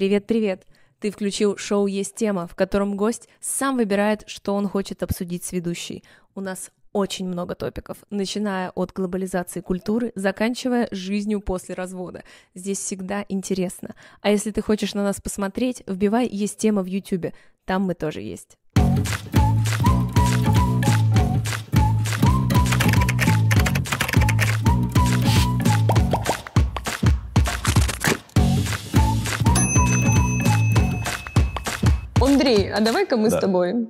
Привет-привет! Ты включил шоу «Есть тема», в котором гость сам выбирает, что он хочет обсудить с ведущей. У нас очень много топиков, начиная от глобализации культуры, заканчивая жизнью после развода. Здесь всегда интересно. А если ты хочешь на нас посмотреть, вбивай «Есть тема» в YouTube. Там мы тоже есть. Андрей, а давай-ка мы Да. с тобой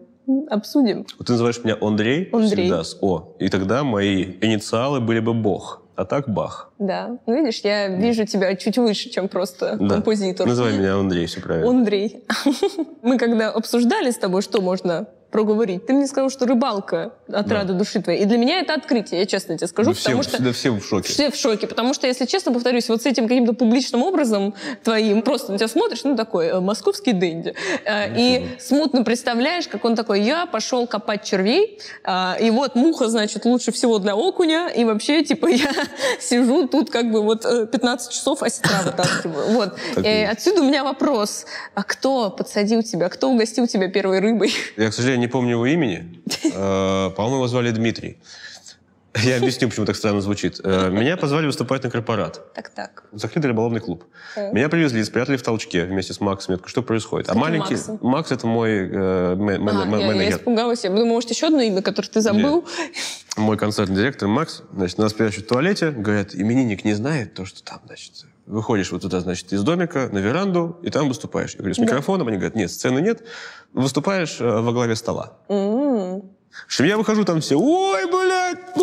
обсудим. Вот ты называешь меня Андрей, Андрей. всегда с О. И тогда мои инициалы были бы Бог. А так Бах. Да, ну видишь, я вижу тебя чуть выше, чем просто Да. композитор. Называй меня Андрей, все правильно. Андрей. Мы когда обсуждали с тобой, что можно проговорить, ты мне сказал, что рыбалка от Да. рады души твоей. И для меня это открытие, я честно тебе скажу, все, потому что... всегда все в шоке. Все в шоке, потому что, если честно повторюсь, вот с этим каким-то публичным образом твоим, просто на тебя смотришь, ну, такой э, московский дэнди, э, и смутно представляешь, как он такой, я пошел копать червей, а, и вот муха, значит, лучше всего для окуня, и вообще, типа, я сижу тут как бы вот э, 15 часов осетра вытаскиваю. Вот. И Э. Отсюда у меня вопрос, а кто подсадил тебя, кто угостил тебя первой рыбой? Я, к сожалению, не помню его имени. Э, По-моему, его звали Дмитрий. Я объясню, почему так странно звучит. Э, Меня позвали выступать на корпорат. Так-так. Закрытый рыболовный клуб. Так. Меня привезли, спрятали в толчке вместе с Максом. Я такой, что происходит? А каким маленький... Максом? Макс — это мой э, ме- мен- А, мен- я, я менеджер. испугалась. Я думала, может, еще одно имя, которое ты забыл. мой концертный директор Макс, значит, нас прячут в туалете, говорят, именинник не знает то, что там, значит, выходишь вот туда, значит, из домика на веранду, и там выступаешь. Я говорю, с Да. микрофоном? Они говорят, нет, сцены нет, выступаешь э, во главе стола. М. В общем, я выхожу, там все, ой, блядь, ну,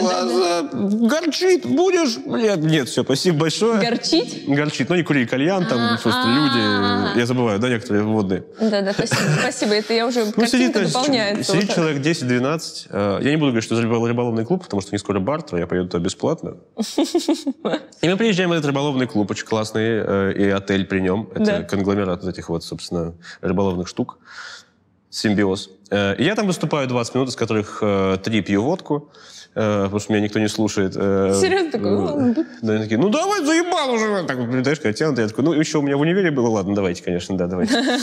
классно, горчит, будешь? Блядь, нет, все, спасибо большое. Горчить? Горчит, ну, не кури кальян, там А, просто а. люди, я забываю, да, некоторые водные. Да-да, спасибо. Спасибо, это я уже Ну, картинка дополняется. сидит человек 10-12. Э, Я не буду говорить, что это рыбол- рыболовный клуб, потому что не скоро бартер, я поеду туда бесплатно. И мы приезжаем в этот рыболовный клуб, очень классный, э, и отель при нем. Это конгломерат вот этих вот, собственно, рыболовных штук. Симбиоз. Э, И я там выступаю 20 минут, из которых э, три пью водку, э, потому что меня никто не слушает. Э, Серьезно такой, э. Да, они такие, ну давай, заебал уже. Так, знаешь, когда тянут, я такой, ну еще у меня в универе было, ладно, давайте, конечно, да, давайте.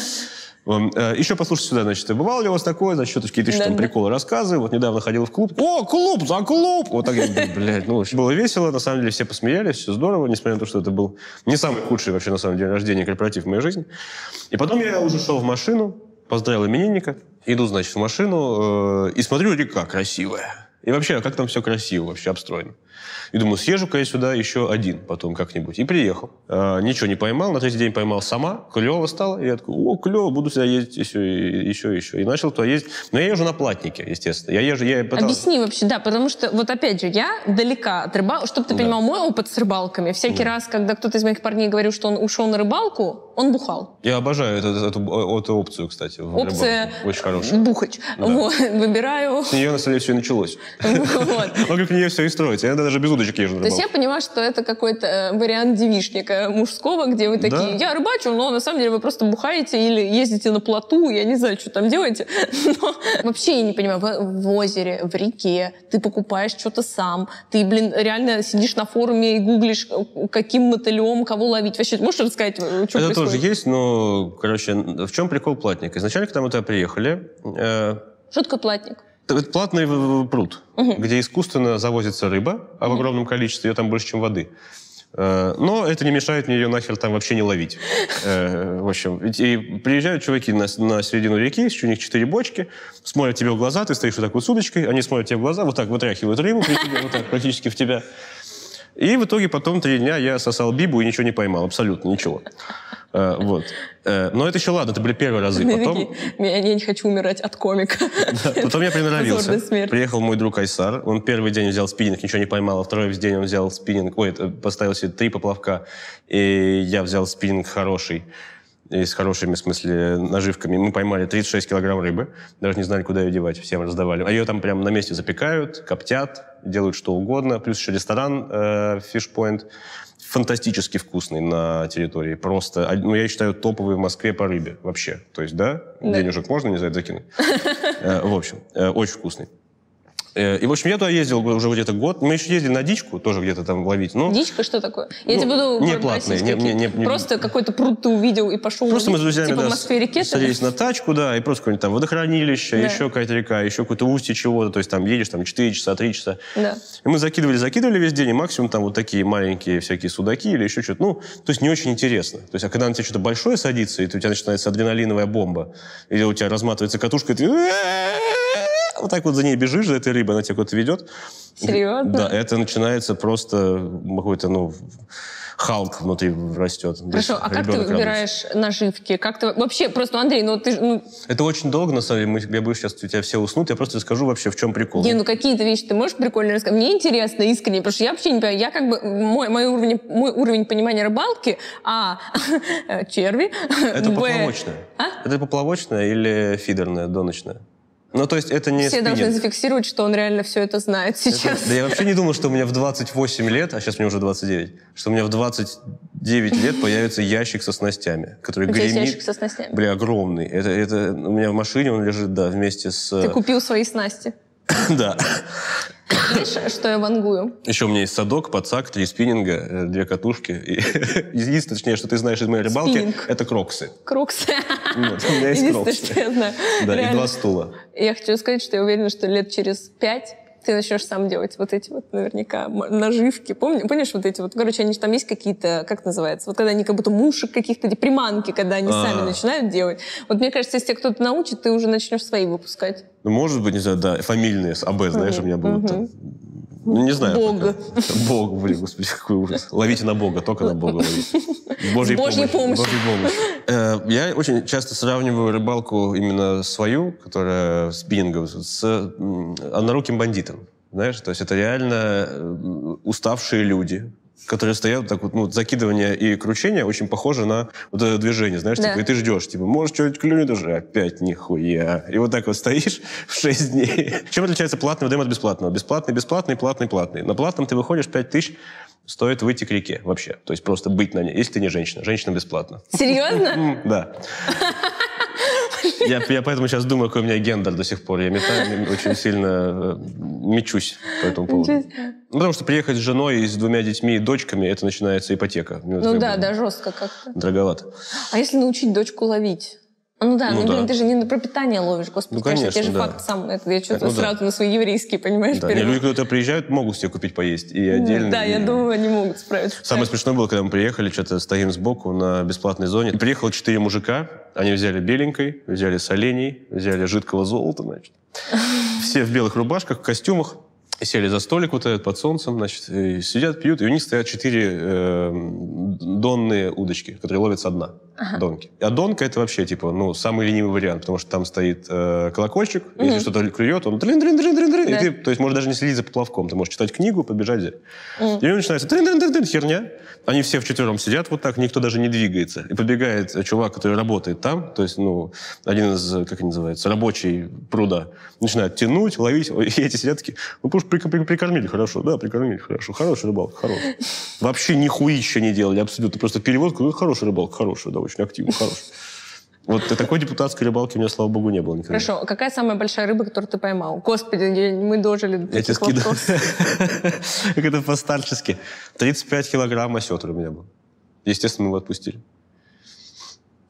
Э, Еще послушайте сюда, значит, бывало ли у вас такое, значит, что-то какие-то еще там Да-да. приколы, рассказы. Вот недавно ходил в клуб. О, клуб, за клуб! Вот так я, блядь, ну, было весело, на самом деле все посмеялись, все здорово, несмотря на то, что это был не самый худший вообще, на самом деле, день рождения корпоратив в моей жизни. И потом я уже шел в машину, поздравил именинника, иду, значит, в машину э, и смотрю, река красивая. И вообще, а как там все красиво вообще обстроено. И думаю, съезжу-ка я сюда еще один потом как-нибудь. И приехал. Э, ничего не поймал. На третий день поймал сама. Клево стало. И я такой, о, клево, буду сюда ездить еще, и еще, еще. И начал туда ездить. Но я езжу на платнике, естественно. Я езжу, я пытался- Объясни вообще, да, потому что, вот опять же, я далека от рыбалки. Чтобы ты Да. понимал, мой опыт с рыбалками, всякий раз, когда кто-то из моих парней говорил, что он ушел на рыбалку, он бухал. Я обожаю эту, эту, эту опцию, кстати. Опция. Очень хорошая. бухач. Да. Вот, выбираю. С нее, на самом деле, все и началось. Вот. Вокруг нее все и строится. Я даже без удочек езжу То есть я поняла, что это какой-то э, вариант девишника мужского, где вы такие, Да. я рыбачу, но на самом деле вы просто бухаете или ездите на плоту, я не знаю, что там делаете. Но вообще я не понимаю, в, в озере, в реке, ты покупаешь что-то сам, ты, блин, реально сидишь на форуме и гуглишь, э, каким мотылем, кого ловить. Вообще, можешь рассказать, э, что Это происходит? тоже есть, но, короче, в чем прикол платника? Изначально, когда мы туда приехали, э, Что такое платник? Это платный в- пруд, Мгм. где искусственно завозится рыба, а в огромном количестве, ее там больше, чем воды. Э, Но это не мешает мне ее нахер там вообще не ловить. Э, В общем, и приезжают чуваки на, на середину реки, у них четыре бочки, смотрят тебе в глаза, ты стоишь вот так вот с удочкой, они смотрят тебе в глаза, вот так вытряхивают рыбу вот так практически в тебя. И в итоге потом три дня я сосал бибу и ничего не поймал, абсолютно ничего. Э, Вот. Э, Но это еще ладно, это были первые разы. Потом, «Я- не хочу умирать от комика. потом я приноровился. Приехал мой друг Айсар. Он первый день взял спиннинг, ничего не поймал. А второй день он взял спиннинг. Ой, это, поставил себе три поплавка. И я взял спиннинг хороший. И с хорошими, в смысле, наживками. Мы поймали 36 килограмм рыбы. Даже не знали, куда ее девать. Всем раздавали. А ее там прямо на месте запекают, коптят, делают что угодно. Плюс еще ресторан э, Fish Point. Фантастически вкусный на территории. Просто, ну, я считаю, топовый в Москве по рыбе вообще. То есть, да, Да. денежек можно, не знаю, закинуть. Э, В общем, э, очень вкусный. Э, И, в общем, я туда ездил уже где-то год. Мы еще ездили на дичку, тоже где-то там ловить. Ну, Дичка что такое? Я Ну, тебе буду не платные, не- не- не- не- Просто какой-то пруд ты увидел и пошел Просто мы с ловить? друзьями Типа да, в Москве реке садились на тачку, да, и просто какое-нибудь там водохранилище, Да. еще какая-то река, еще какое-то устье чего-то. То есть там едешь там 4 часа, 3 часа. Да. И мы закидывали, закидывали весь день, и максимум там вот такие маленькие всякие судаки или еще что-то. Ну, то есть не очень интересно. То есть, а когда на тебя что-то большое садится, и у тебя начинается адреналиновая бомба, или у тебя разматывается катушка, и ты вот так вот за ней бежишь, за этой рыбой, она тебя куда-то ведет. Серьезно? Да, это начинается просто какой-то, ну, Халк внутри растет. Хорошо, а как ты выбираешь наживки? Как ты вообще просто, Андрей, ну ты ну, Это очень долго, на самом деле. Мы, я боюсь, сейчас у тебя все уснут. Я просто расскажу вообще, в чем прикол. не, ну какие-то вещи ты можешь прикольно рассказать? Мне интересно, искренне, потому что я вообще не понимаю. Я как бы, мой, мой, уровень, мой уровень понимания рыбалки, а, черви, Это б, поплавочная. А? Это поплавочная или фидерная, доночная? Ну, то есть это не все должны спиннинг. зафиксировать, что он реально все это знает Это- сейчас. да я вообще не думал, что у меня в 28 лет, а сейчас мне уже 29, что у меня в 29 лет появится ящик со снастями, который У тебя гремит. ящик со снастями. Бля, огромный. Это, это у меня в машине он лежит, да, вместе с... Ты купил свои снасти. Да. Знаешь, что я вангую? Еще у меня есть садок, подсак, три спиннинга, э, две катушки. Единственное, точнее, что ты знаешь из моей рыбалки, Спиннинг. это кроксы. Кроксы. Вот, у меня есть кроксы. что я знаю. Да, и два стула. Я хочу сказать, что я уверена, что лет через пять ты начнешь сам делать вот эти вот наверняка наживки. Помни- помнишь вот эти вот, короче, они же там есть какие-то, как называется, вот когда они как будто мушек каких-то, эти приманки, когда они А. сами начинают делать. Вот мне кажется, если тебя кто-то научит, ты уже начнешь свои выпускать. Ну, может быть, не знаю, да, фамильные, АБ, знаешь, у меня будут там. Ну, не знаю. Бог. пока. Бог, блин, господи, какой ужас. Ловите на Бога, только на Бога ловите. С Божьей С Божьей помощью. помощью. С Божьей помощью. Э, Я очень часто сравниваю рыбалку именно свою, которая спиннинговая, с одноруким бандитом. Знаешь, то есть это реально э, уставшие люди, которые стоят так вот, ну, закидывание и кручение очень похоже на вот это движение, знаешь, Да. типа, и ты ждешь, типа, может, что-нибудь клюнет уже, опять нихуя. И вот так вот стоишь в 6 дней. Чем отличается платный ВДМ от бесплатного? Бесплатный, бесплатный, платный, платный. На платном ты выходишь 5 тысяч, стоит выйти к реке вообще. То есть просто быть на ней, если ты не женщина. Женщина бесплатно. Серьезно? Да. Я, я поэтому сейчас думаю, какой у меня гендер до сих пор. Я метаю, очень сильно э, мечусь по этому поводу. Ну, потому что приехать с женой и с двумя детьми и дочками, это начинается ипотека. Ну, это Ну да, бы да, жестко как-то. Дороговато. А если научить дочку ловить? Ну да, Ну ну, блин, да. ты же не на пропитание ловишь, господи, Ну, конечно, конечно, же да. факт сам, это я что-то Ну да. сразу на свои еврейские, понимаешь, Да, не, люди, когда приезжают, могут себе купить поесть. И отдельно. Да, я и- думаю, они могут справиться. Самое смешное было, когда мы приехали, что-то стоим сбоку на бесплатной зоне. И приехало четыре мужика, они взяли беленькой, взяли солений, взяли жидкого золота, значит. Все в белых рубашках, костюмах. Сели за столик вот этот под солнцем, значит, и сидят, пьют, и у них стоят четыре э, донные удочки, которые ловят со дна. Донки. А донка это вообще, типа, ну, самый ленивый вариант, потому что там стоит э, колокольчик, если что-то клюет, он трин трин трин трин трин Да. и ты, то есть, можешь даже не следить за поплавком, ты можешь читать книгу, побежать взять. И начинается трин трин трин трин херня. Они все вчетвером сидят вот так, никто даже не двигается. И подбегает чувак, который работает там, то есть, ну, один из, как они называются, рабочий пруда, начинает тянуть, ловить, и эти сидят такие, ну, прикормили хорошо, да, прикормили хорошо, хорошая рыбалка, хорошая. Вообще нихуища не делали, абсолютно, просто переводку, ну, хорошая рыбалка, хорошая, да, очень активно, хорошая. Вот такой депутатской рыбалки у меня, слава богу, не было никогда. Хорошо, а какая самая большая рыба, которую ты поймал? Господи, мы дожили до Я тебе скидываю. Как это по-старчески. 35 килограмм осетра у меня был. Естественно, мы его отпустили.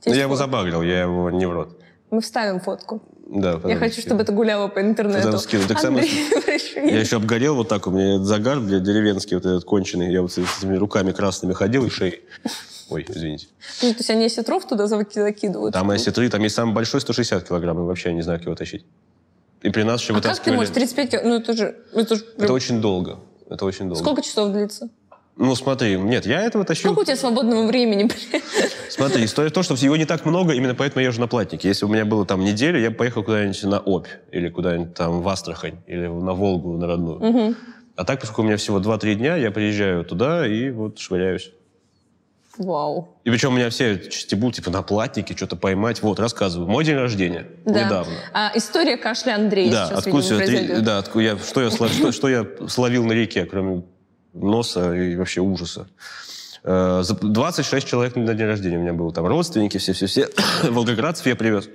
Но я его забагрил, я его не в рот. Мы вставим фотку. Да, Я потом хочу, чтобы это гуляло по интернету. Потом скину. Так самое- Андрей, еще Я еще обгорел вот так, у меня этот загар, блядь, деревенский, вот этот конченый. Я вот с этими руками красными ходил и шеей. Ой, извините. Ну, То есть они осетров туда заки- закидывают? Там осетры, там есть самый большой 160 килограмм, и вообще я не знаю, как его тащить. И при нас еще А как ты вытаскивали... можешь 35 кило- Ну, это же... Это же Это очень долго. Это очень долго. Сколько часов длится? Ну, смотри, нет, я этого тащил... Сколько у тебя свободного времени? Смотри, история в том, что его не так много, именно поэтому я езжу на платнике. Если у меня было там неделя, я бы поехал куда-нибудь на Обь, или куда-нибудь там в Астрахань, или на Волгу, на родную. А так, поскольку у меня всего 2-3 дня, я приезжаю туда и вот швыряюсь. Вау. И причем у меня все стебут, типа, на платнике что-то поймать. Вот, рассказываю. Мой день рождения. Да. Недавно. А, история кашля Андрея Да, сейчас, откуда видимо, произойдет. да, откуда я, что, я, что, что я словил на реке, кроме носа и вообще ужаса. Э, за 26 человек на день рождения у меня было. Там родственники, все-все-все. Волгоградцев я привез.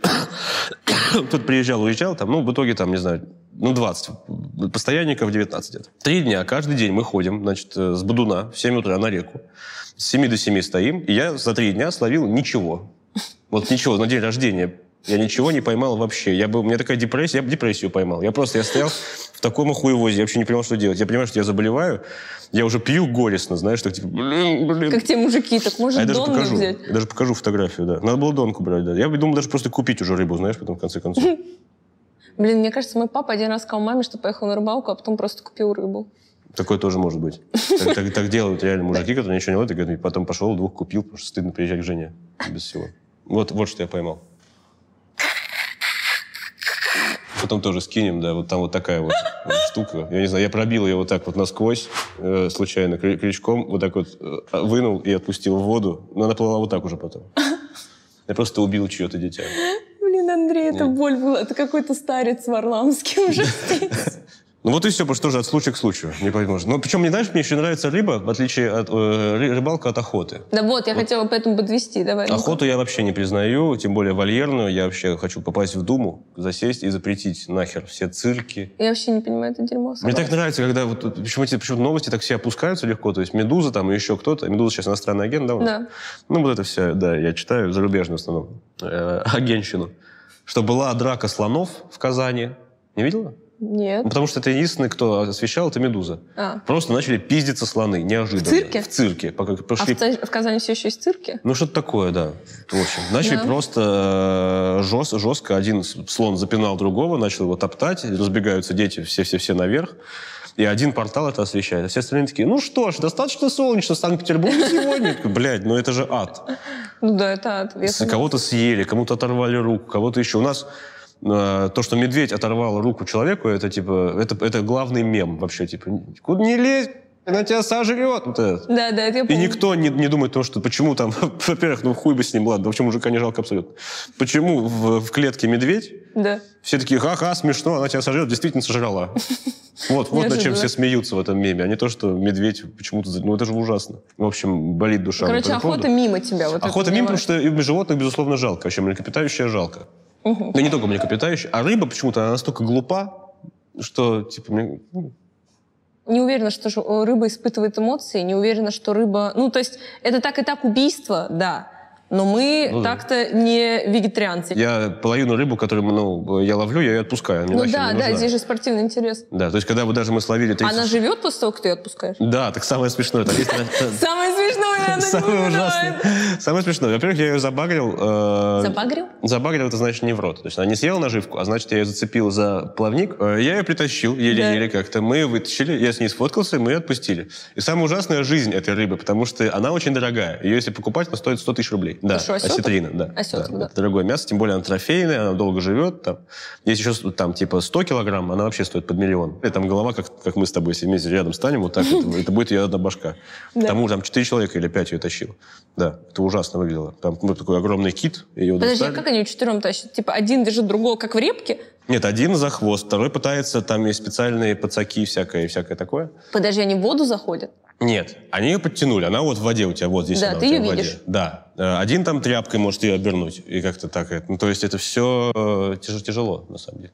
Тут приезжал, уезжал. Там, ну, в итоге, там, не знаю, ну, 20. Постоянников 19 где-то. Три дня, каждый день мы ходим, значит, э, с Будуна в 7 утра на реку. С 7 до 7 стоим, и я за три дня словил ничего. Вот ничего, на день рождения я ничего не поймал вообще. Я был, у меня такая депрессия, я депрессию поймал. Я просто, я стоял в таком охуевозе, я вообще не понимал, что делать. Я понимаю, что я заболеваю, я уже пью горестно, знаешь, так типа, блин, блин. Как те мужики, так может А я даже покажу, взять? я даже покажу фотографию, да. Надо было донку брать, да. Я бы думал даже просто купить уже рыбу, знаешь, потом в конце концов. Блин, мне кажется, мой папа один раз сказал маме, что поехал на рыбалку, а потом просто купил рыбу. Такое тоже может быть. Так, так- так делают реально мужики, которые ничего не ловят, и говорят, потом пошел, двух купил, потому что стыдно приезжать к жене без всего. Вот, вот что я поймал. Потом тоже скинем, да, вот там вот такая вот штука. Я не знаю, я пробил ее вот так вот насквозь, э, случайно, крю- крючком, вот так вот э, вынул и отпустил в воду. Но она плыла вот так уже потом. Я просто убил чье-то дитя. Блин, Андрей, это Нет. боль была. Это какой-то старец варламский уже здесь. Ну вот и все, потому что тоже от случая к случаю. Не поймешь. Но причем, мне знаешь, мне еще нравится рыба, в отличие от э, ры- рыбалка от охоты. Да вот, я хотела поэтому подвести. Давай. Охоту я вообще не признаю, тем более вольерную. Я вообще хочу попасть в Думу, засесть и запретить нахер все цирки. Я вообще не понимаю это дерьмо. Мне так нравится, когда вот тут почему-то почему новости так все опускаются легко. То есть Медуза там и еще кто-то. Медуза сейчас иностранный агент, да? Да. Ну вот это все, да, я читаю зарубежную в основном э, агентщину. Что была драка слонов в Казани. Не видела? Нет. Потому что это единственный, кто освещал, это Медуза. А. Просто начали пиздиться слоны, неожиданно. В цирке? В цирке. Пока А пошли в, Та- в Казани все еще есть цирки? ну, что-то такое, да. В общем, начали Да. просто жестко, жестко. Один слон запинал другого, начал его топтать, разбегаются дети все-все-все наверх. И один портал это освещает. А все остальные такие, ну что ж, достаточно солнечно в Санкт-Петербурге сегодня. Блядь, ну это же ад. Ну да, это веса. Кого-то съели, кому-то оторвали руку, кого-то еще. У нас э, то, что медведь оторвал руку человеку, это типа, это, это главный мем вообще. Типа, куда не лезь, она тебя сожрет. Вот это. Да, да, это я И помню. никто не, не думает о том, что почему там, во-первых, ну хуй бы с ним, ладно, вообще мужика не жалко абсолютно. Почему в, в клетке медведь, Да. все такие, ха-ха, смешно, она тебя сожрет, действительно сожрала. Вот, вот над чем все смеются в этом меме, а не то, что медведь почему-то... Ну, это же ужасно. В общем, болит душа. Короче, охота мимо тебя. Вот Охота мимо, потому что и животных, безусловно, жалко. Вообще, млекопитающее жалко. Мгм. Да не только млекопитающее, а рыба почему-то, она настолько глупа, что, типа, мне- ну, Не уверена, что рыба испытывает эмоции, не уверена, что рыба... Ну, то есть, это так и так убийство, да. Но мы Ну да. так-то не вегетарианцы. я половину рыбу, которую ну, я ловлю, я ее отпускаю. мне ну да, да, нужна. здесь же спортивный интерес. Да, то есть, когда вот даже мы словили 30... Она живет после того, как ты ее отпускаешь? Да, так самое смешное. Самое смешное, она Самое ужасное. Самое смешное. Во-первых, я ее забагрил. э, Забагрил? Забагрил, это значит не в рот. То есть она не съела наживку, а значит, я ее зацепил за плавник. Э, Я ее притащил еле-еле как-то. Мы ее вытащили, я с ней сфоткался, мы ее отпустили. И самая ужасная жизнь этой рыбы, потому что она очень дорогая. Ее, если покупать, она стоит 100 тысяч рублей. Да, что, осетр? осетрина, да. Осетр, да. Это дорогое мясо, тем более она трофейная, она долго живет. Там. Есть еще там типа 100 килограмм, она вообще стоит под миллион. И там голова, как, как мы с тобой, если вместе рядом станем, вот так, это, это будет ее одна башка. Да. К тому там 4 человека или 5 ее тащил. Да, это ужасно выглядело. Там ну, такой огромный кит, ее Подожди, а достали. как они четвером тащат? Типа один держит другого, как в репке? Нет, один за хвост, второй пытается, там есть специальные пацаки всякое, и всякое такое. Подожди, они в воду заходят? Нет, они ее подтянули, она вот в воде у тебя, вот здесь Да, она ты ее в воде. видишь. Да. Э, Один там тряпкой может ее обернуть, и как-то так. это- Ну, то есть это все тяж- тяжело, на самом деле.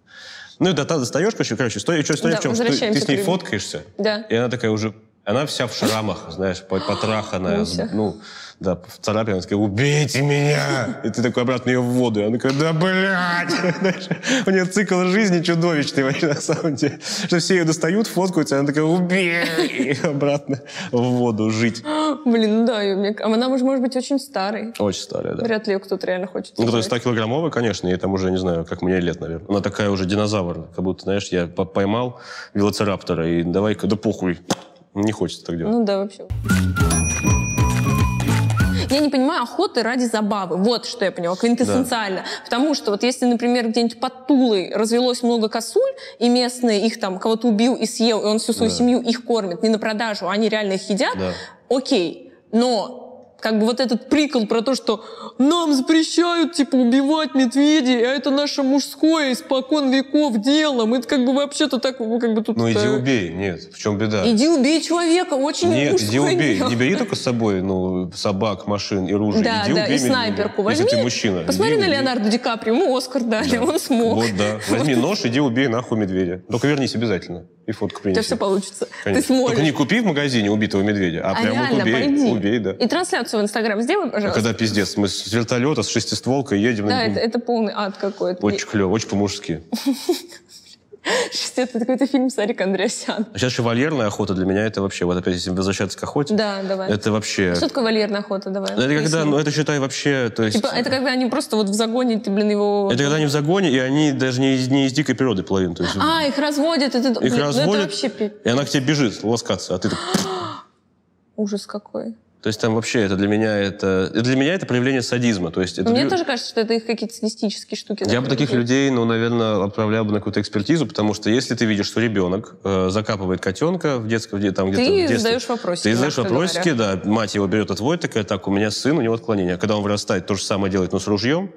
Ну, и до- достаешь, короче, короче, история, история Да, в чем? Что ты, ты с ней фоткаешься, Да. и она такая уже, она вся в шрамах, знаешь, по- потраханная, ну, да, в царапине, она такая, убейте меня! И ты такой обратно ее в воду, и она такая, да, блядь! У нее цикл жизни чудовищный вообще, на самом деле. Что все ее достают, фоткаются, она такая, убей! И обратно в воду жить. Блин, ну да, мне- она может, может быть очень старой. Очень старая, да. Вряд ли ее кто-то реально хочет. Ну, то есть сожрать. 100-килограммовая, конечно, ей там уже, не знаю, как мне лет, наверное. Она такая уже динозавр, как будто, знаешь, я по- поймал велоцираптора, и давай-ка, да похуй. Не хочется так делать. Ну да, вообще. Я не понимаю охоты ради забавы. Вот что я поняла, квинтэссенциально. Потому что вот если, например, где-нибудь под Тулой развелось много косуль, и местные их там кого-то убил и съел, и он всю свою Да. семью их кормит не на продажу, а они реально их едят, Да. окей. Но как бы вот этот прикол про то, что нам запрещают, типа, убивать медведей, а это наше мужское испокон веков дело. Мы как бы вообще-то так, как бы тут... Ну иди э, убей, нет, в чем беда? Иди убей человека, очень Нет, иди убей. дело. Не бери только с собой ну, собак, машин и ружей. Да, иди да, убей и меня, снайперку Если возьми. ты мужчина. Посмотри иди на убей. Леонардо Ди Каприо, ему Оскар дали, Да. он смог. Вот, да. Возьми нож, иди убей нахуй медведя. Только вернись обязательно. И фотку У принеси. тебя все получится. Конечно. Ты сможешь. Только не купи в магазине убитого медведя, а, а прям реально, вот убей. пойди. Убей, да. И трансляцию в Инстаграм сделай, А пожалуйста. когда пиздец, мы с вертолета, с шестистволкой едем. Да, ну, это, это полный ад какой-то. Очень клево, очень по-мужски. Это какой-то фильм Сарик Андреасян. А сейчас шевальерная охота для меня это вообще, вот опять если возвращаться к охоте, Да, давай. это вообще... Что такое вольерная охота? Давай. Это когда, поясни. ну это считай вообще, то есть... Типа, это когда они просто вот в загоне, ты, блин, его... Это когда они в загоне, и они даже не из, не из дикой природы половину. То есть А, их разводят. Это, их блин, ну разводят, это вообще и она к тебе бежит ласкаться, а ты так... ужас какой. То есть там вообще это для меня это... Для меня это проявление садизма. То есть это Мне лю- тоже кажется, что это их какие-то садистические штуки. Я бы да, таких людей, ну, наверное, отправлял бы на какую-то экспертизу, потому что если ты видишь, что ребенок э, закапывает котенка в детском, где там где-то в Ты детстве, задаешь вопросики. Ты задаешь вопросики, говоря. да. Мать его берет, отводит, такая, так, у меня сын, у него отклонение. А когда он вырастает, то же самое делает, но с ружьем,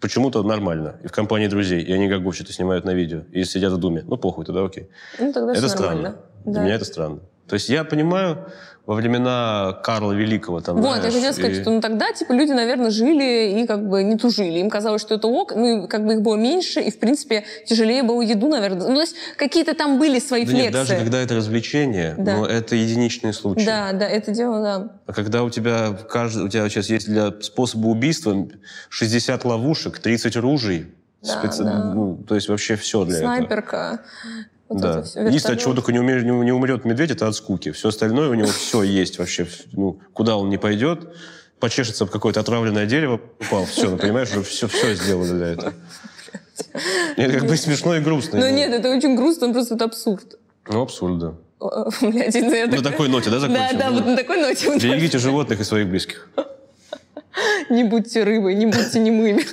почему-то нормально. И в компании друзей. И они как бы что-то снимают на видео. И сидят в думе. Ну, похуй, тогда окей. Ну, тогда это странно. нормально. Для Да. меня это странно. То есть я понимаю, во времена Карла Великого там, Вот, я знаешь, хотела сказать, и- что ну, тогда, типа, люди, наверное, жили и как бы не тужили. Им казалось, что это ок, ну, и как бы их было меньше, и, в принципе, тяжелее было еду, наверное. Ну, то есть какие-то там были свои Да нет, флексы. даже когда это развлечение, Да. но это единичные случаи. Да, да, это дело, да. А когда у тебя, в кажд- у тебя сейчас есть для способа убийства 60 ловушек, 30 ружей, Да, специ- да. ну, то есть вообще все для этого. Снайперка. Вот да. Единственное, от чего только не, умер- не- не умрет медведь, это от скуки. Все остальное у него все есть вообще. Ну, куда он не пойдет, почешется об какое-то отравленное дерево, упал. Все, ну, понимаешь, уже все, все сделали для этого. Это как бы смешно и грустно. Ну нет, это очень грустно, просто это абсурд. Ну, абсурд, да. Блядь, На такой ноте, да, Да, закончим? да, вот на такой ноте. Берегите животных и своих близких. Не будьте рыбой, не будьте немыми.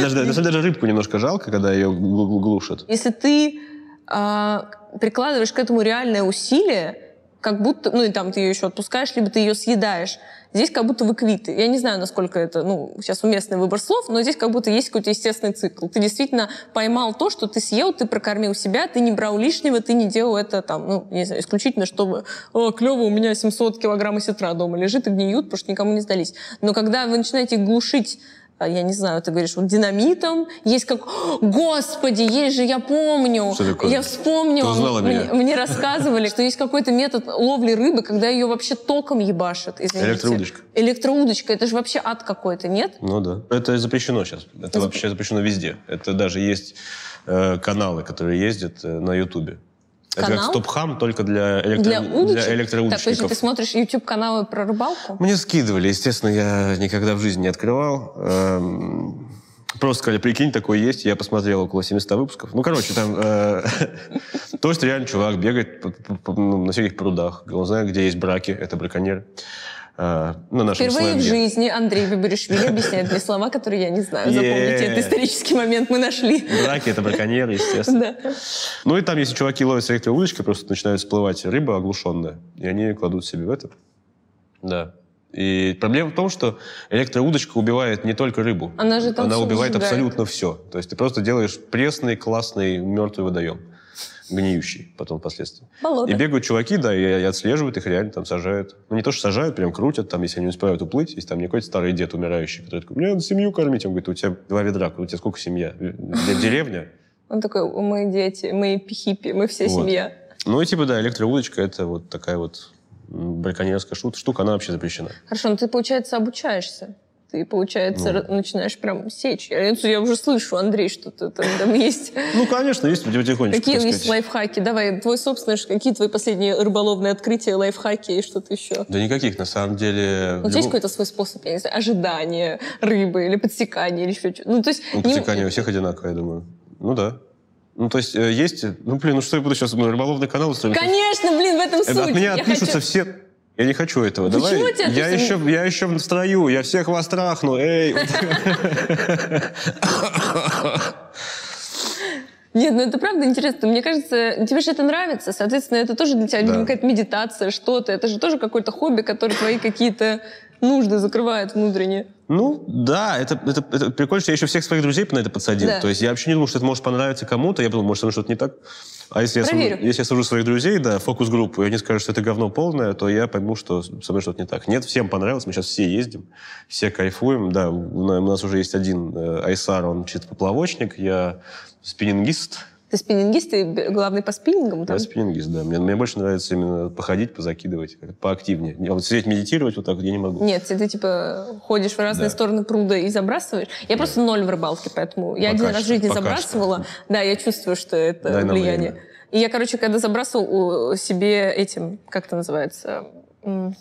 Даже, даже рыбку немножко жалко, когда ее гл- глушат. Если ты прикладываешь к этому реальное усилие, как будто, ну и там ты ее еще отпускаешь, либо ты ее съедаешь. Здесь как будто вы квиты. Я не знаю, насколько это, ну, сейчас уместный выбор слов, но здесь как будто есть какой-то естественный цикл. Ты действительно поймал то, что ты съел, ты прокормил себя, ты не брал лишнего, ты не делал это там, ну, не знаю, исключительно, чтобы, о, клево, у меня 700 килограмм осетра дома лежит и гниют, потому что никому не сдались. Но когда вы начинаете глушить а, я не знаю, ты говоришь, вот динамитом, есть как, господи, есть же, я помню, Что такое? я вспомнила, Ты узнала мне, меня? мне рассказывали, что есть какой-то метод ловли рыбы, когда ее вообще током ебашат, извините. Электроудочка. Электроудочка, это же вообще ад какой-то, нет? Ну да. Это запрещено сейчас. Это вообще запрещено везде. Это даже есть э, каналы, которые ездят э, на Ютубе. Это как Канал? стоп-хам, только для, электро... Для удочек? Так, электроудочников. подожди, ты смотришь YouTube-каналы про рыбалку? Мне скидывали, естественно, я никогда в жизни не открывал. Эм, Просто сказали, прикинь, такое есть. Я посмотрел около 700 выпусков. Ну, короче, там... э, То есть реально чувак бегает ну, на всяких прудах. Он знает, где есть браки. Это браконьер. Э, На нашем Впервые в сленге. жизни Андрей Виберишвили объясняет мне слова, которые я не знаю. Запомните, Е. это исторический момент мы нашли. Браки — это браконьер, естественно. Ну и там, если чуваки ловят с электроудочкой, просто начинает всплывать рыба оглушенная, и они кладут себе в это. Да. И проблема в том, что электроудочка убивает не только рыбу. Она же там Она убивает сжигает. абсолютно все. То есть ты просто делаешь пресный, классный, мертвый водоем. Гниющий потом впоследствии. Болото. И бегают чуваки, да, и, и отслеживают их, реально там сажают. Ну, не то, что сажают, прям крутят, там, если они не успевают уплыть, если там не какой-то старый дед умирающий, который такой, мне надо семью кормить. Он говорит, у тебя два ведра, у тебя сколько семья? Деревня? Он такой, мы дети, мы хиппи, мы все Вот. семья. Ну и типа, да, электроудочка это вот такая вот браконьерская штука, она вообще запрещена. Хорошо, но ты, получается, обучаешься. Ты, получается, Ну. начинаешь прям сечь. Я, я уже слышу, Андрей, что ты там, там есть. Ну, конечно, есть потихонечку, Какие так есть лайфхаки? Давай, твой собственный, какие твои последние рыболовные открытия, лайфхаки и что-то еще? Да никаких, на самом деле. У тебя есть какой-то свой способ, я не знаю, ожидания рыбы или подсекания или еще что-то? Ну, то есть... Ну, подсекание у всех одинаковое, я думаю. Ну, да. Ну, то есть, э, есть... Ну, блин, ну что я буду сейчас ну, рыболовный канал устроить? Конечно, блин, в этом Э, суть. От меня отпишутся все... Я не хочу этого. Почему Давай. тебя Я отпишутся? еще, я еще в строю, я всех вас трахну. Эй! Нет, ну это правда интересно. Мне кажется, тебе же это нравится. Соответственно, это тоже для тебя Да. какая-то медитация, что-то. Это же тоже какое-то хобби, которое твои какие-то нужды закрывает внутренние. Ну, да, это, это, это прикольно, что я еще всех своих друзей на это подсадил. Да. То есть я вообще не думал, что это может понравиться кому-то. Я подумал, может, со мной что-то не так. А если я, Проверю. сажу, если я сажу своих друзей, да, фокус-группу, и они скажут, что это говно полное, то я пойму, что со мной что-то не так. Нет, всем понравилось, мы сейчас все ездим, все кайфуем. Да, у нас уже есть один э, Айсар, он чисто поплавочник, я спиннингист. Ты спиннингист, ты главный по спиннингам там? Я спиннингист, да. Мне, мне больше нравится именно походить, позакидывать, поактивнее. Я вот сидеть медитировать вот так вот я не могу. Нет, ты, типа ходишь в разные Да. стороны пруда и забрасываешь. Я просто ноль в рыбалке, поэтому я Пока один раз в что, жизни забрасывала. Да, я чувствую, что это Дай влияние. И я, короче, когда забрасывал себе этим, как это называется, блин,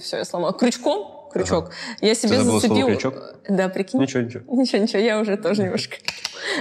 все, я сломала, крючком, крючок, я себе зацепил... крючок? Да, прикинь. Ничего, ничего. Ничего, ничего, я уже тоже немножко.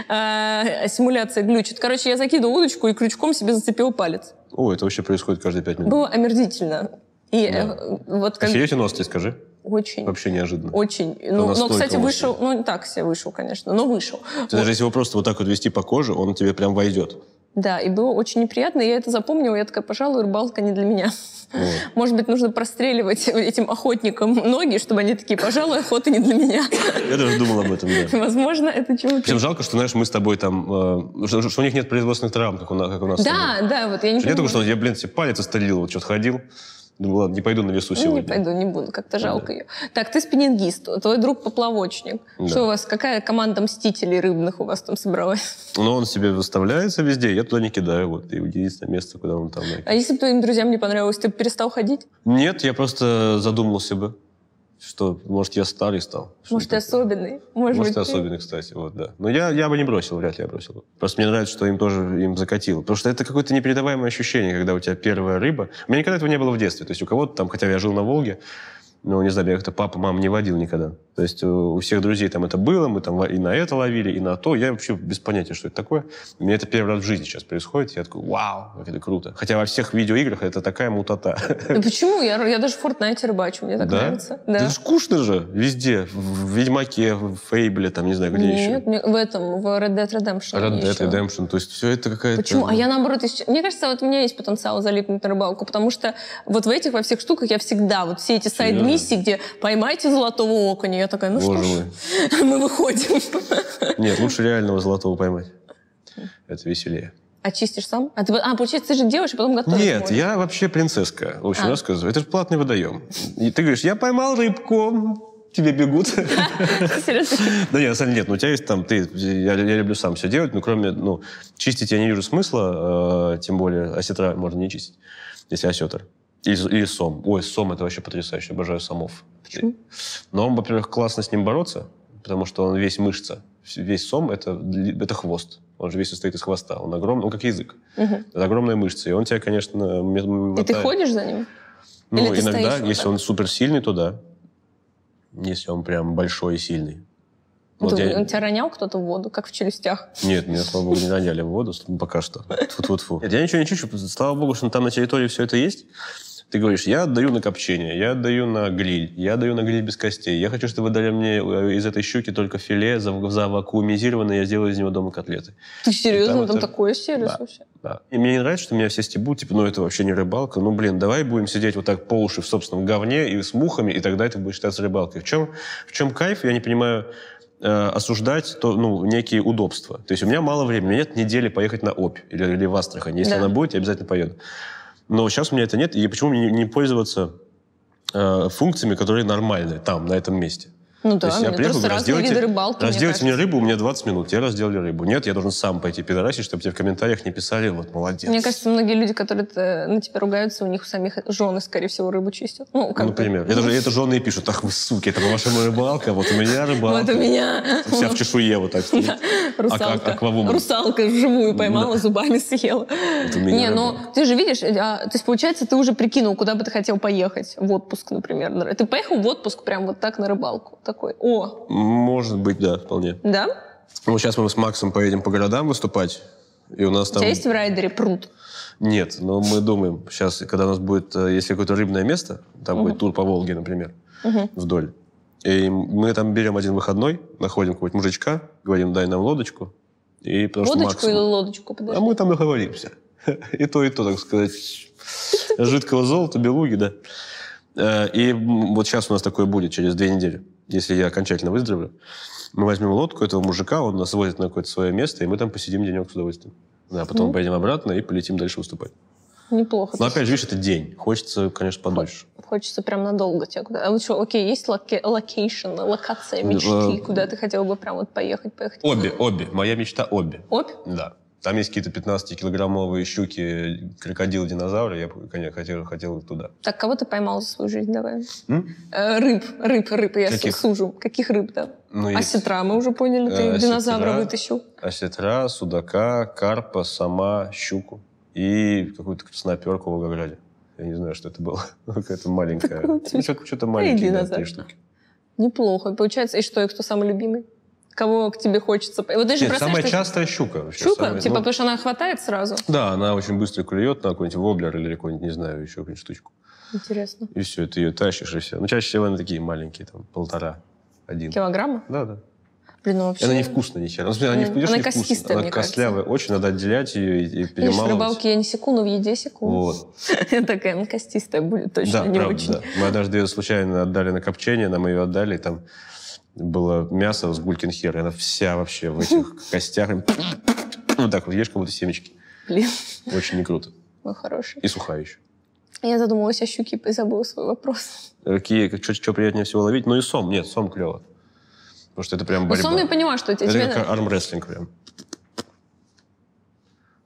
А, Симуляция глючит. Короче, я закидывала удочку и крючком себе зацепила палец. О, это вообще происходит каждые пять минут. Было омерзительно. И Да. э, вот как Охереть нос, тебе скажи. очень. Вообще неожиданно. Очень. Ну, но, настолько кстати, вышел, ну, не так себе вышел, конечно, но вышел. Ты даже если его просто вот так вот вести по коже, он тебе прям войдет. Да, и было очень неприятно, и я это запомнила, я такая, пожалуй, рыбалка не для меня. Вот. Может быть, нужно простреливать этим охотникам ноги, чтобы они такие, пожалуй, охота не для меня. Я даже думал об этом, да. Возможно, это чуваки. Причем жалко, что, знаешь, мы с тобой там... э, что, что у них нет производственных травм, как у нас, как у нас. Да, да, вот я не Нет такого, понимаю. что я, блин, себе палец отстрелил, вот что-то ходил. Думаю, ладно, не пойду на весу Ну, не сегодня. пойду, не буду, как-то жалко ее. Так, ты спиннингист, твой друг поплавочник. Да. Что у вас, какая команда мстителей рыбных у вас там собралась? Но он себе выставляется везде, я туда не кидаю. Вот, и единственное место, куда он там... А если бы твоим друзьям не понравилось, ты бы перестал ходить? Нет, я просто задумался бы, что, может, я старый стал. Может, ты особенный? Может, Может, ты особенный, кстати, вот, да. Но я, я бы не бросил, вряд ли я бросил. Просто мне нравится, что им тоже им закатило. Потому что это какое-то непередаваемое ощущение, когда у тебя первая рыба. У меня никогда этого не было в детстве. То есть у кого-то там, хотя я жил на Волге, ну, не знаю, меня как-то папа, мама не водил никогда. То есть у, всех друзей там это было, мы там и на это ловили, и на то. Я вообще без понятия, что это такое. У меня это первый раз в жизни сейчас происходит. Я такой, вау, как это круто. Хотя во всех видеоиграх это такая мутата. Да почему? Я, я даже в Фортнайте рыбачу, мне так Да? нравится. Да. Это скучно же везде. В Ведьмаке, в Фейбле, там, не знаю, где еще. Нет, в этом, в Red Dead Redemption. Red Dead еще. Redemption. То есть все это какая-то... Почему? А я наоборот, ещё- мне кажется, вот у меня есть потенциал залипнуть на рыбалку, потому что вот в этих во всех штуках я всегда, вот все эти сайд-миссии, где поймайте золотого окуня, я такая, ну Боже что ж, мы выходим. Нет, лучше реального золотого поймать. Это веселее. Очистишь сам? А, ты, а, получается, ты же делаешь, а потом готовишь. Нет, можешь. я вообще принцесска. В общем, А. рассказываю. Это же платный водоем. И ты говоришь, я поймал рыбку, тебе бегут. Серьезно? Да нет, на самом деле нет. Ну, у тебя есть там, ты, я, я люблю сам все делать, но кроме, ну, чистить я не вижу смысла, э, тем более осетра можно не чистить, если осетр. Или, или сом. Ой, сом это вообще потрясающе, обожаю сомов. Почему? Но, он, во-первых, классно с ним бороться, потому что он весь мышца. Весь сом это, это хвост. Он же весь состоит из хвоста. Он огромный, он как язык. Мгм. Это огромная мышца. И он тебя, конечно, м- И ты мотает. ходишь за ним? Ну, Или иногда, вот если так? он суперсильный, то да. Если он прям большой и сильный. Вот Ты- я- Он тебя ронял кто-то в воду, как в челюстях? Нет, меня, слава богу, не роняли в воду, ну, пока что. Тьфу-тьфу-тьфу. Нет, я ничего не чувствую. Слава богу, что там на территории все это есть. Ты говоришь, я отдаю на копчение, я отдаю на гриль, я отдаю на гриль без костей. Я хочу, чтобы вы дали мне э, из этой щуки только филе зав- завакуумизированное, я сделаю из него дома котлеты. Ты серьезно? там Там это- такой сервис Да. вообще? Да. И мне не нравится, что меня все стебут, типа, ну это вообще не рыбалка. Ну, блин, давай будем сидеть вот так по уши в собственном говне и с мухами, и тогда это будет считаться рыбалкой. В чем, в чем кайф, я не понимаю, э, осуждать то, ну, некие удобства. То есть у меня мало времени, у меня нет недели поехать на Обь или, или в Астрахань. Если Да. она будет, я обязательно поеду. Но сейчас у меня это нет, и почему мне не, пользоваться э, функциями, которые нормальные там, на этом месте? Ну То да, есть я мне приехал, говорю, разделайте, виды рыбалки, мне разделайте мне кажется. рыбу, у меня 20 минут, тебе разделали рыбу. Нет, я должен сам пойти пидорасить, чтобы тебе в комментариях не писали, вот, молодец. Мне кажется, многие люди, которые на тебя ругаются, у них у самих жены, скорее всего, рыбу чистят. Ну, как например. Это же это жены и пишут, ах вы суки, это по-вашему рыбалка, вот у меня рыбалка. Вот у меня Вся в чешуе вот так стоит. русалка. аквавумен. Русалка вживую поймала, зубами съела. Не, ну ты же видишь, а, то есть получается, ты уже прикинул, куда бы ты хотел поехать в отпуск, например. Ты поехал в отпуск прям вот так на рыбалку. Такой, о, Может быть, да, вполне. да? Ну, сейчас мы с Максом поедем по городам выступать, и у нас У там... тебя есть в райдере пруд? Нет, но мы думаем, сейчас, когда у нас будет, э, если какое-то рыбное место, там будет тур по Волге, например, Мгм. вдоль, и мы там берем один выходной, находим какого-нибудь мужичка, говорим, дай нам лодочку, и потому что Лодочку Макс- или лодочку? А Подожди. мы там договоримся. И то, и то, так сказать. Жидкого золота, белуги, да. Э, И вот сейчас у нас такое будет через две недели, если я окончательно выздоровлю. Мы возьмем лодку этого мужика, он нас возит на какое-то свое место, и мы там посидим денек с удовольствием. Да, потом Ну. поедем обратно и полетим дальше выступать. Неплохо. Но опять же, видишь, это день. Хочется, конечно, подольше. Хочется прям надолго тебя куда А вот что, окей, есть loca- location, локация мечты, Э, куда ты хотел бы прям вот поехать, поехать? Обь, Обь. Моя мечта Обь. Обь? Да. Там есть какие-то 15-килограммовые щуки, крокодилы, динозавры. Я, конечно, хотел, хотел их туда. Так, кого ты поймал за свою жизнь, давай? М? Э, рыб, рыб, рыб, я Каких? сужу. Каких рыб, да? Ну, Осетра, мы уже поняли, ты Э, динозавра осетра. вытащил. осетра, судака, карпа, сама, щуку и какую-то красноперку в Волгограде. Я не знаю, что это было. Какая-то маленькая. Ну, что- Что-то маленькие, да, штуки. Неплохо. Получается, и что, и кто самый любимый? Кого к тебе хочется? Вот ты же Нет, самая что- частая щука. вообще, Щука? самая- типа, ну, потому что она хватает сразу? Да, она очень быстро клюет на какой-нибудь воблер или какой-нибудь, не знаю, еще какую-нибудь штучку. Интересно. И все, ты ее тащишь, и все. Ну, чаще всего они такие маленькие, там, полтора, один. Килограмма? Да, да. Блин, ну вообще... Она невкусная ни хера. Ну, она не она не костистая, Она мне кажется. костлявая. Очень надо отделять ее и, и Видишь, в перемалывать. рыбалке я не секу, но в еде секу. Вот. Я такая, ну, костистая будет точно, Да, не правда, очень. да. Мы однажды ее случайно отдали на копчение, нам ее отдали, и там было мясо с гулькин хер, и она вся вообще в этих костях. Вот так вот ешь, как будто семечки. Блин, Очень не круто. мой хороший. И сухая еще. Я задумалась о щуке и забыла свой вопрос. Какие, что, приятнее всего ловить? Ну и сом. Нет, сом клево. Потому что это прям Ну, борьба. сом я поняла, что тебе... это как армрестлинг прям.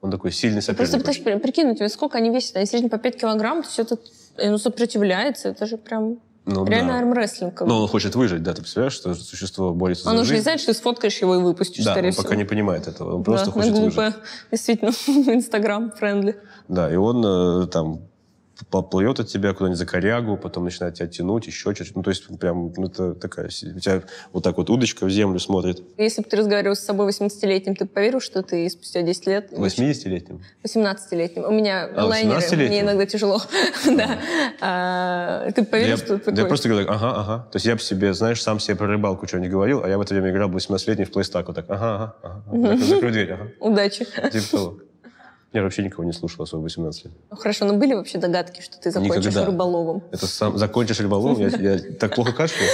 Он такой сильный Просто соперник. пытаюсь при- прикинуть, сколько они весят. Они среднем по 5 килограмм, то есть это и оно сопротивляется. Это же прям Ну, реально да. армрестлинг. Но он хочет выжить, да, ты представляешь, что существо борется Он за уже не жизнь. знает, что ты сфоткаешь его и выпустишь, Да, скорее он всего. пока не понимает этого. Он просто да, хочет выжить. глупо. Действительно, Instagram friendly. Да, и он э, там поплывет от тебя куда-нибудь за корягу, потом начинает тебя тянуть, еще что-то. Ну, то есть прям ну, это такая... У тебя вот так вот удочка в землю смотрит. Если бы ты разговаривал с собой 18-летним, ты поверил, что ты спустя 10 лет... 80-летним. 18-летним. У меня А, лайнеры, 18-летним? мне иногда тяжело. Да. А, Ты поверил, что ты я просто говорю, ага, ага. То есть я бы себе, знаешь, сам себе про рыбалку что-нибудь говорил, а я в это время играл 18-летний в плейстак. Вот так, ага, ага, ага. Закрой дверь, ага. Удачи. Типа того. Я вообще никого не слушал особо 18 лет. Ну, Хорошо, но были вообще догадки, что ты закончишь Никогда. рыболовом? Это сам закончишь рыболов, я, я так плохо кашляю.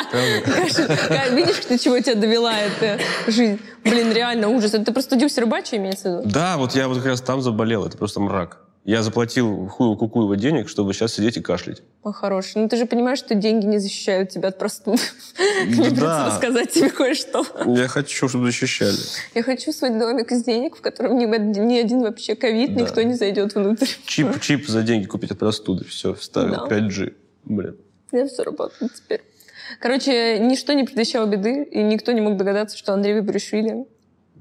Как- Видишь, до чего тебя довела эта жизнь? Блин, реально ужас. Это ты просто студился рыбачий, имеется в виду? Да, вот я вот как раз там заболел. Это просто мрак. Я заплатил хую кукуева денег, чтобы сейчас сидеть и кашлять. О, хороший. Ну, ты же понимаешь, что деньги не защищают тебя от простуды. Мне придется рассказать тебе кое-что. Я хочу, чтобы защищали. Я хочу свой домик из денег, в котором ни, од- ни один вообще ковид, никто не зайдет внутрь. Чип, чип за деньги купить от простуды. Все, вставил. Да. 5G. Блин. Я все работает теперь. Короче, ничто не предвещало беды, и никто не мог догадаться, что Андрей Выбришвили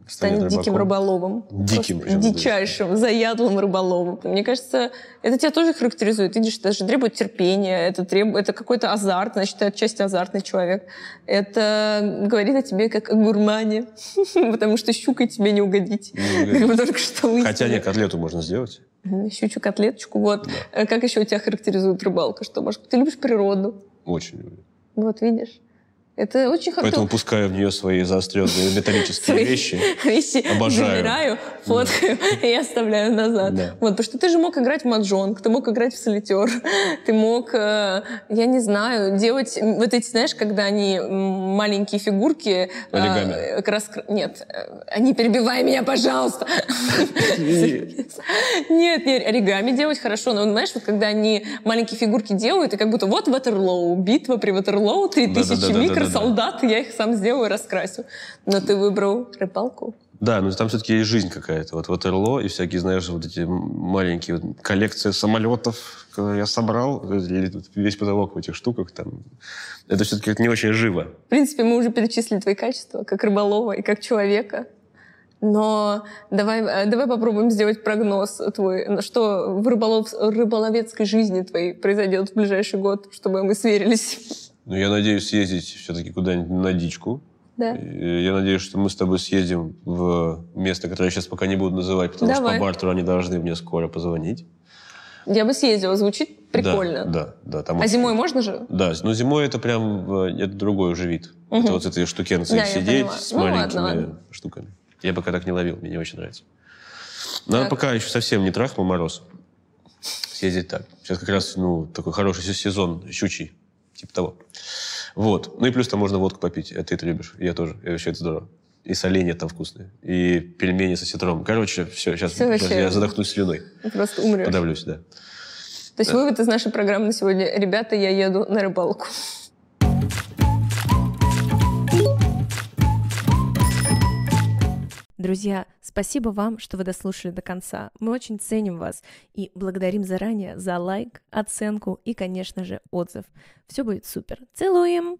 станет Станет диким рыболовом. Диким Просто Дичайшим, заядлым рыболовом. Мне кажется, это тебя тоже характеризует. Видишь, это же требует терпения, это, требует, это какой-то азарт, значит, ты отчасти азартный человек. Это говорит о тебе как о гурмане, потому что щукой тебе не угодить. Мы только что выяснили. Хотя нет, котлету можно сделать. Щучью котлеточку. Вот. Как еще тебя характеризует рыбалка? Что, может, ты любишь природу? Очень люблю. Вот, видишь? Это очень хорошо. Поэтому пускаю в нее свои заостренные металлические вещи. вещи Обожаю. забираю, фоткаю и оставляю назад. Вот, потому что ты же мог играть в маджонг, ты мог играть в солитер, ты мог, э, я не знаю, делать вот эти, знаешь, когда они маленькие фигурки... э, Оригами. Нет, э, не перебивай меня, пожалуйста. Нет, нет, оригами делать хорошо, но знаешь, вот когда они маленькие фигурки делают, и как будто вот Ватерлоу, битва при Ватерлоу, 3000 Да-да-да-да-да-да. Микросолдат, я их сам сделаю и раскрасю. Но ты выбрал рыбалку. Да, но там все-таки есть жизнь какая-то. Вот Ватерло и всякие, знаешь, вот эти маленькие вот коллекции самолетов, которые я собрал, весь потолок в этих штуках там. Это все-таки не очень живо. В принципе, мы уже перечислили твои качества, как рыболова и как человека. Но давай, э, давай попробуем сделать прогноз твой. Что в рыболов, рыболовецкой жизни твоей произойдет в ближайший год, чтобы мы сверились. Но я надеюсь съездить все-таки куда-нибудь на дичку. Да? Я надеюсь, что мы с тобой съездим в место, которое я сейчас пока не буду называть, потому Давай. что по бартеру они должны мне скоро позвонить. Я бы съездила, звучит прикольно. Да, да. да там А очень- зимой можно же? Да, но зимой это прям э, это другой уже вид. Мгм. Это вот с этой штукенцией Да, сидеть с Ну, маленькими ладно, ладно. штуками. Я пока так не ловил, мне не очень нравится. Но Так. пока еще совсем не трахнул мороз. съездить так. Сейчас как раз, ну, такой хороший сезон щучий, типа того. Вот. Ну и плюс там можно водку попить. Это ты это любишь. Я тоже. И вообще это здорово. И соленья там вкусные. И пельмени со ситром. Короче, все, сейчас Всё вообще. я задохнусь слюной. Просто умрешь. Подавлюсь, да. То есть вывод из нашей программы на сегодня. Ребята, я еду на рыбалку. Друзья, спасибо вам, что вы дослушали до конца. Мы очень ценим вас и благодарим заранее за лайк, оценку и, конечно же, отзыв. Все будет супер. Целуем!